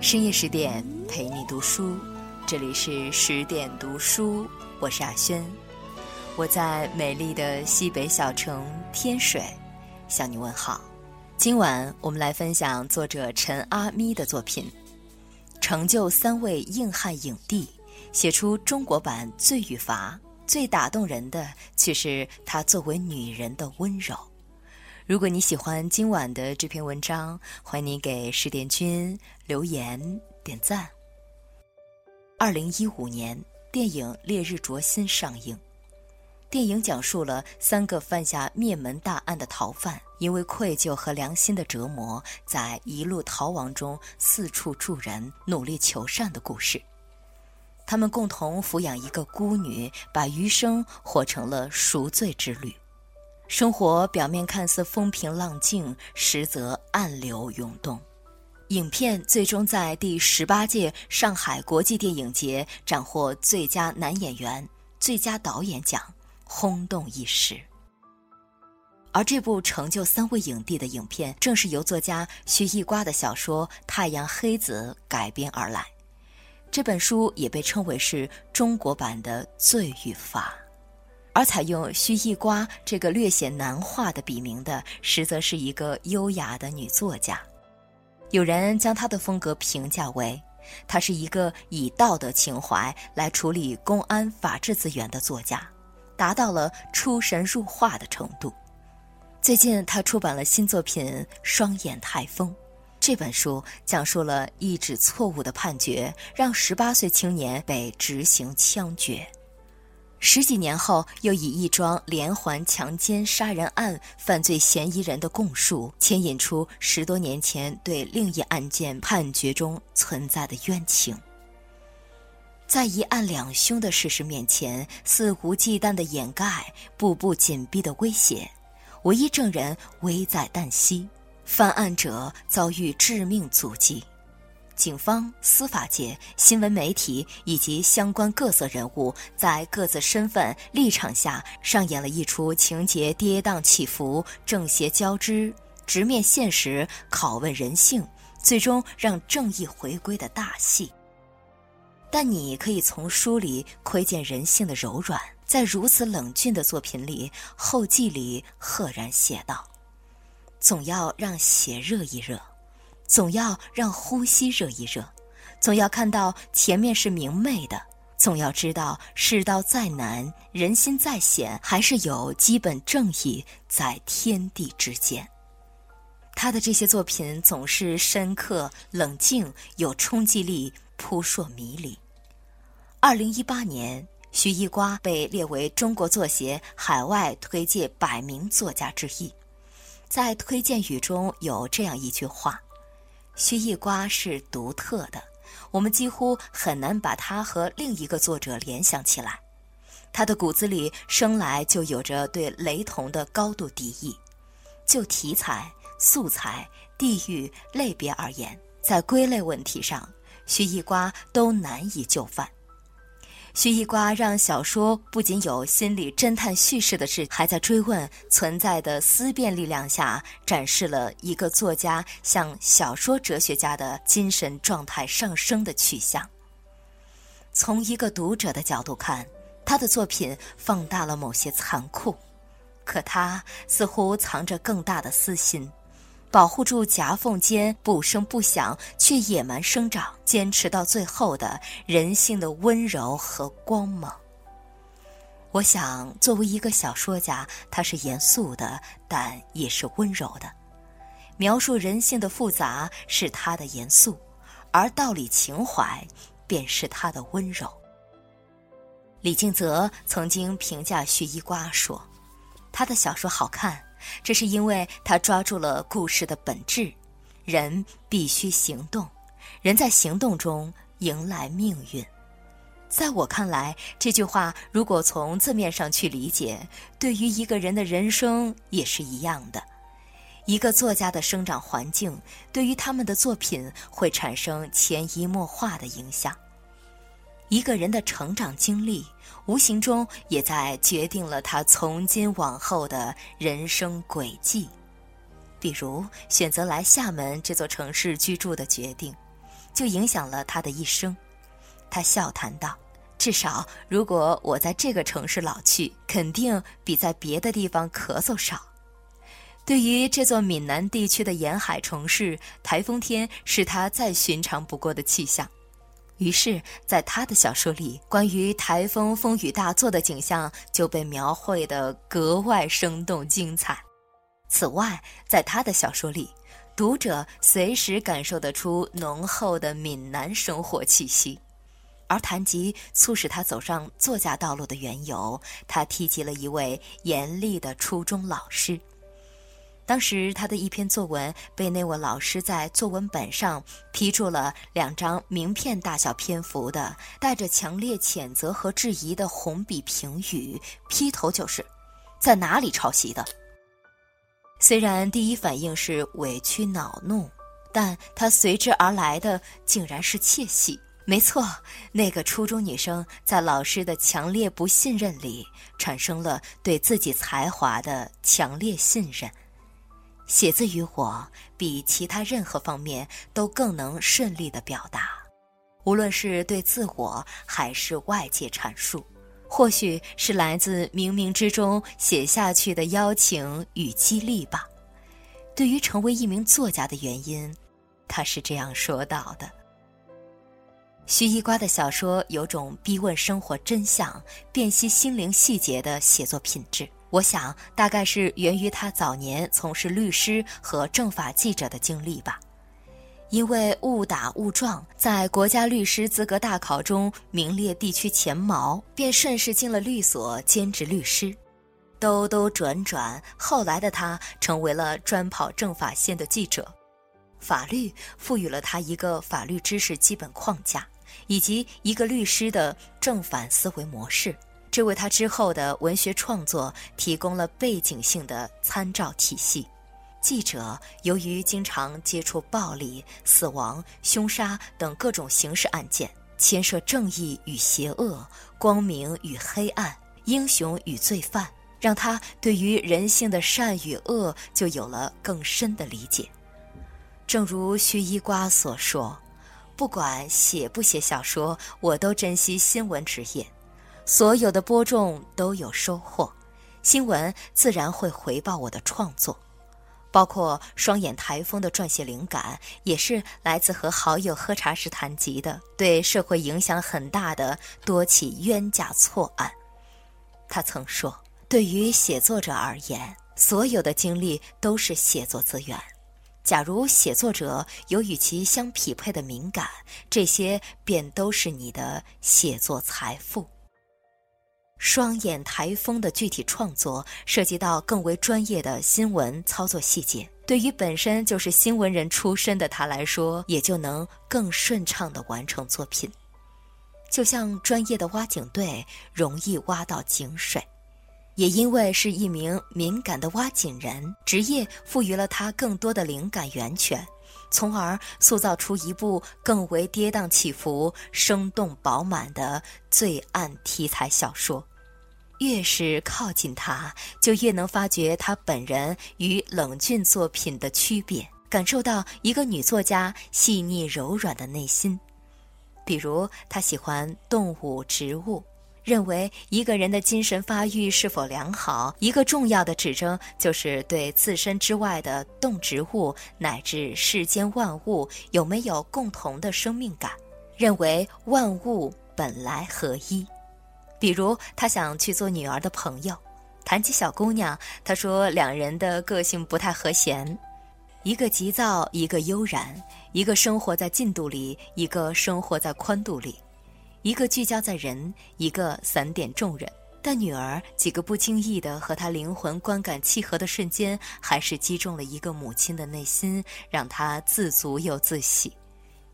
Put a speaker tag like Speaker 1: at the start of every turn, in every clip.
Speaker 1: 深夜十点陪你读书，这里是十点读书，我是阿轩，我在美丽的西北小城天水向你问好。今晚我们来分享作者陈阿咪的作品，成就三位硬汉影帝，写出中国版《罪与罚》。最打动人的却是她作为女人的温柔。如果你喜欢今晚的这篇文章，欢迎你给十点君留言点赞。二零一五年，电影《烈日灼心》上映。电影讲述了三个犯下灭门大案的逃犯，因为愧疚和良心的折磨，在一路逃亡中四处助人、努力求善的故事。他们共同抚养一个孤女，把余生活成了赎罪之旅。生活表面看似风平浪静，实则暗流涌动。影片最终在第十八届上海国际电影节斩获最佳男演员、最佳导演奖，轰动一时。而这部成就三位影帝的影片，正是由作家徐艺瓜的小说《太阳黑子》改编而来。这本书也被称为是中国版的《罪与罚》。而采用须一瓜这个略显男化的笔名的，实则是一个优雅的女作家。有人将她的风格评价为，她是一个以道德情怀来处理公安法治资源的作家，达到了出神入化的程度。最近，她出版了新作品《双眼台风》，这本书讲述了一纸错误的判决，让十八岁青年被执行枪决。十几年后，又以一桩连环强奸杀人案犯罪嫌疑人的供述，牵引出十多年前对另一案件判决中存在的冤情。在一案两凶的事实面前，肆无忌惮的掩盖，步步紧逼的威胁，唯一证人危在旦夕，犯案者遭遇致命阻击。警方、司法界、新闻媒体以及相关各色人物，在各自身份立场下，上演了一出情节跌宕起伏、正邪交织、直面现实、拷问人性，最终让正义回归的大戏。但你可以从书里窥见人性的柔软，在如此冷峻的作品里，后记里赫然写道：“总要让血热一热。”总要让呼吸热一热，总要看到前面是明媚的，总要知道世道再难，人心再险，还是有基本正义在天地之间。他的这些作品总是深刻、冷静、有冲击力、扑朔迷离。二零一八年，徐一瓜被列为中国作协海外推介百名作家之一，在推荐语中有这样一句话。薛一瓜是独特的，我们几乎很难把他和另一个作者联想起来。他的骨子里生来就有着对雷同的高度敌意。就题材、素材、地域、类别而言，在归类问题上，薛一瓜都难以就范。徐一瓜让小说不仅有心理侦探叙事的事，还在追问存在的思辨力量下，展示了一个作家向小说哲学家的精神状态上升的去向。从一个读者的角度看，他的作品放大了某些残酷，可他似乎藏着更大的私心。保护住夹缝间不声不响却野蛮生长、坚持到最后的人性的温柔和光芒。我想，作为一个小说家，他是严肃的，但也是温柔的。描述人性的复杂是他的严肃，而道理情怀便是他的温柔。李敬泽曾经评价徐一瓜说：“他的小说好看。”这是因为他抓住了故事的本质：人必须行动，人在行动中迎来命运。在我看来，这句话如果从字面上去理解，对于一个人的人生也是一样的。一个作家的生长环境，对于他们的作品会产生潜移默化的影响。一个人的成长经历，无形中也在决定了他从今往后的人生轨迹。比如，选择来厦门这座城市居住的决定，就影响了他的一生。他笑谈道：“至少，如果我在这个城市老去，肯定比在别的地方咳嗽少。”对于这座闽南地区的沿海城市，台风天是他再寻常不过的气象。于是，在他的小说里，关于台风风雨大作的景象就被描绘得格外生动精彩。此外，在他的小说里，读者随时感受得出浓厚的闽南生活气息。而谈及促使他走上作家道路的缘由，他提及了一位严厉的初中老师。当时他的一篇作文被那位老师在作文本上批注了两张名片大小篇幅的带着强烈谴责和质疑的红笔评语，劈头就是：“在哪里抄袭的？”虽然第一反应是委屈恼怒，但他随之而来的竟然是窃喜。没错，那个初中女生在老师的强烈不信任里，产生了对自己才华的强烈信任。写字于我，比其他任何方面都更能顺利的表达，无论是对自我还是外界阐述。或许是来自冥冥之中写下去的邀请与激励吧。对于成为一名作家的原因，他是这样说到的：徐一瓜的小说有种逼问生活真相、辨析心灵细节的写作品质。我想，大概是源于他早年从事律师和政法记者的经历吧。因为误打误撞，在国家律师资格大考中名列地区前茅，便顺势进了律所兼职律师。兜兜转转，后来的他成为了专跑政法线的记者。法律赋予了他一个法律知识基本框架，以及一个律师的正反思维模式。这为他之后的文学创作提供了背景性的参照体系。记者由于经常接触暴力、死亡、凶杀等各种刑事案件，牵涉正义与邪恶、光明与黑暗、英雄与罪犯，让他对于人性的善与恶就有了更深的理解。正如徐一瓜所说：“不管写不写小说，我都珍惜新闻职业。”所有的播种都有收获，新闻自然会回报我的创作，包括《双眼台风》的撰写灵感，也是来自和好友喝茶时谈及的对社会影响很大的多起冤假错案。他曾说：“对于写作者而言，所有的经历都是写作资源。假如写作者有与其相匹配的敏感，这些便都是你的写作财富。”双眼台风的具体创作涉及到更为专业的新闻操作细节，对于本身就是新闻人出身的他来说，也就能更顺畅地完成作品。就像专业的挖井队容易挖到井水，也因为是一名敏感的挖井人，职业赋予了他更多的灵感源泉，从而塑造出一部更为跌宕起伏、生动饱满的罪案题材小说。越是靠近他，就越能发觉他本人与冷峻作品的区别，感受到一个女作家细腻柔软的内心。比如，他喜欢动物、植物，认为一个人的精神发育是否良好，一个重要的指征就是对自身之外的动植物乃至世间万物有没有共同的生命感，认为万物本来合一。比如，他想去做女儿的朋友。谈起小姑娘，他说两人的个性不太和谐，一个急躁，一个悠然；一个生活在进度里，一个生活在宽度里；一个聚焦在人，一个散点众人。但女儿几个不经意的和他灵魂观感契合的瞬间，还是击中了一个母亲的内心，让他自足又自喜。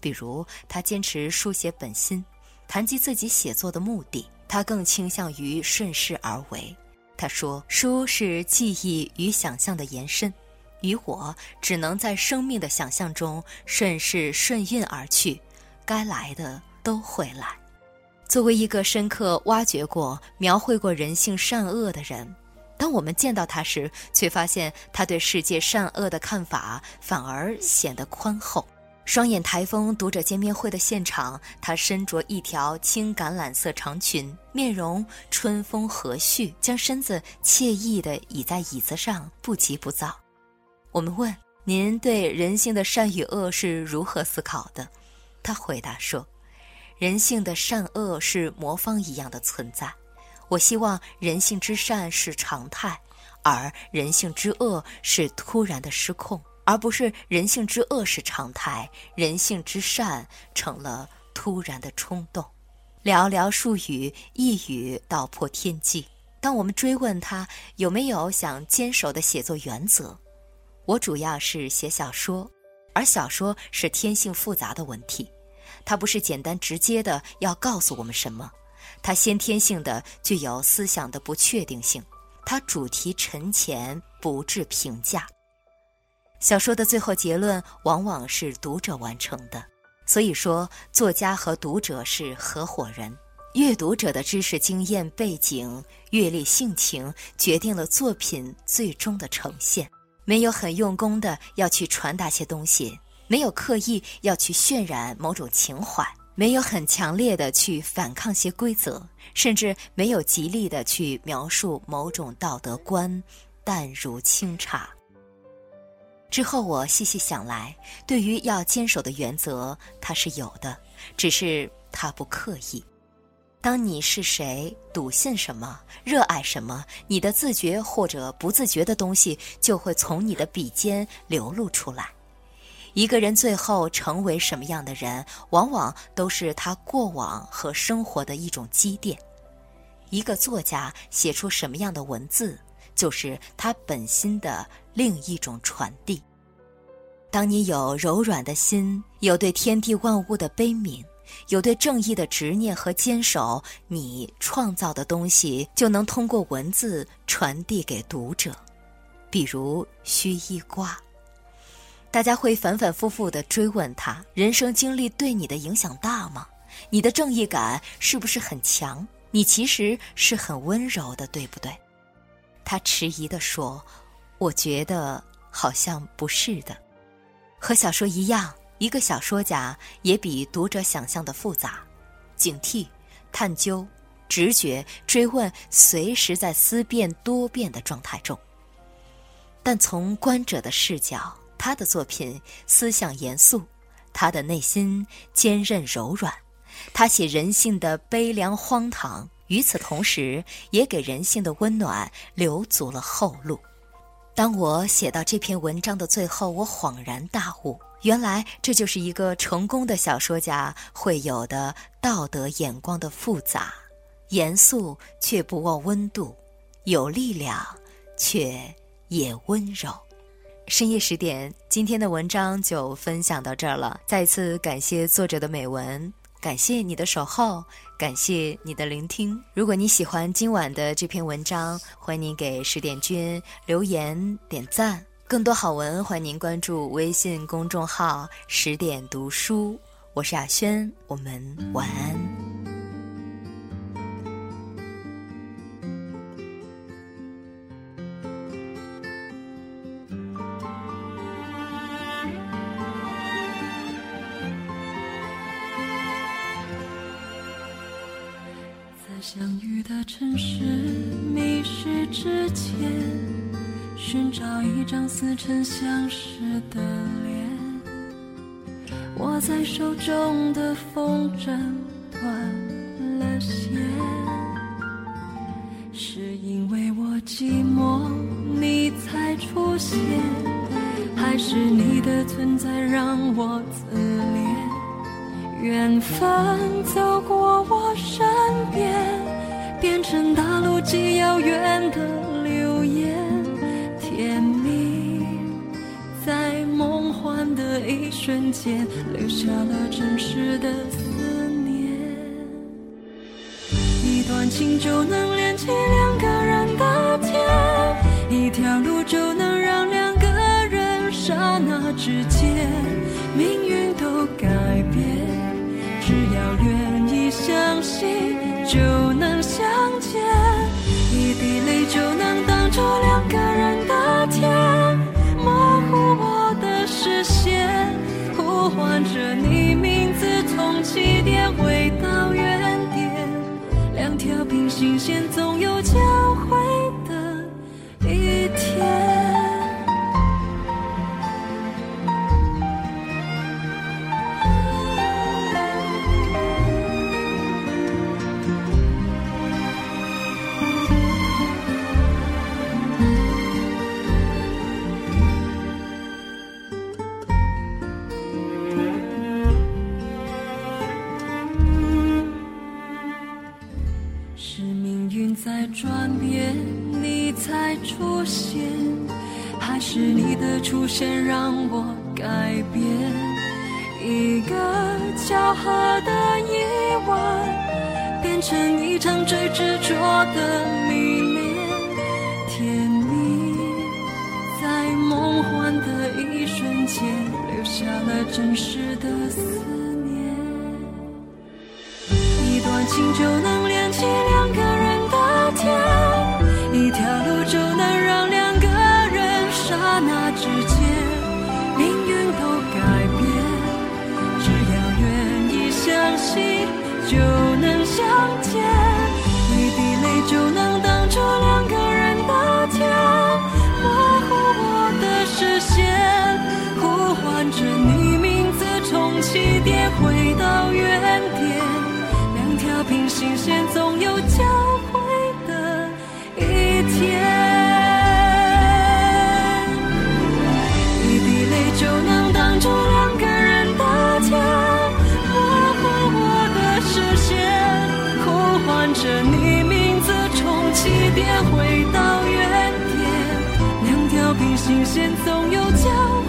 Speaker 1: 比如，他坚持书写本心，谈及自己写作的目的。他更倾向于顺势而为。他说：“书是记忆与想象的延伸，与我只能在生命的想象中顺势顺运而去，该来的都会来。”作为一个深刻挖掘过、描绘过人性善恶的人，当我们见到他时，却发现他对世界善恶的看法反而显得宽厚。双眼台风读者见面会的现场，他身着一条青橄榄色长裙，面容春风和煦，将身子惬意地倚在椅子上，不急不躁。我们问您对人性的善与恶是如何思考的，他回答说：“人性的善恶是魔方一样的存在，我希望人性之善是常态，而人性之恶是突然的失控。”而不是人性之恶是常态，人性之善成了突然的冲动。寥寥数语，一语道破天机。当我们追问他有没有想坚守的写作原则，我主要是写小说，而小说是天性复杂的文体，它不是简单直接的要告诉我们什么，它先天性的具有思想的不确定性，它主题沉潜，不置评价。小说的最后结论往往是读者完成的，所以说作家和读者是合伙人。阅读者的知识、经验、背景、阅历、性情，决定了作品最终的呈现。没有很用功的要去传达些东西，没有刻意要去渲染某种情怀，没有很强烈的去反抗些规则，甚至没有极力的去描述某种道德观，淡如清茶。之后，我细细想来，对于要坚守的原则，它是有的，只是它不刻意。当你是谁，笃信什么，热爱什么，你的自觉或者不自觉的东西就会从你的笔尖流露出来。一个人最后成为什么样的人，往往都是他过往和生活的一种积淀。一个作家写出什么样的文字。就是他本心的另一种传递。当你有柔软的心，有对天地万物的悲悯，有对正义的执念和坚守，你创造的东西就能通过文字传递给读者。比如须一瓜，大家会反反复复地追问他：人生经历对你的影响大吗？你的正义感是不是很强？你其实是很温柔的，对不对？他迟疑地说：“我觉得好像不是的，和小说一样，一个小说家也比读者想象的复杂，警惕、探究、直觉、追问，随时在思辨多变的状态中。但从观者的视角，他的作品思想严肃，他的内心坚韧柔软，他写人性的悲凉荒唐。”与此同时，也给人性的温暖留足了后路。当我写到这篇文章的最后，我恍然大悟：原来这就是一个成功的小说家会有的道德眼光的复杂、严肃却不忘温度，有力量却也温柔。深夜十点，今天的文章就分享到这儿了。再次感谢作者的美文。感谢你的守候，感谢你的聆听。如果你喜欢今晚的这篇文章，欢迎你给十点君留言点赞。更多好文，欢迎您关注微信公众号“十点读书”。我是雅轩，我们晚安。
Speaker 2: 曾相识的脸。握在手中的风筝断了线，是因为我寂寞你才出现，还是你的存在让我自怜？缘分走过我身边，变成大陆极遥远的瞬间，留下了真实的思念。一段情就能连起两个人的天，一条路就能让两个人刹那之间命运都改变。只要愿意相信。心线总先让我改变？一个巧合的夜晚，变成一场最执着的迷恋，甜蜜在梦幻的一瞬间，留下了真实的思念。一段情就能连起两个就能相见。回到原点。两条平行线总有交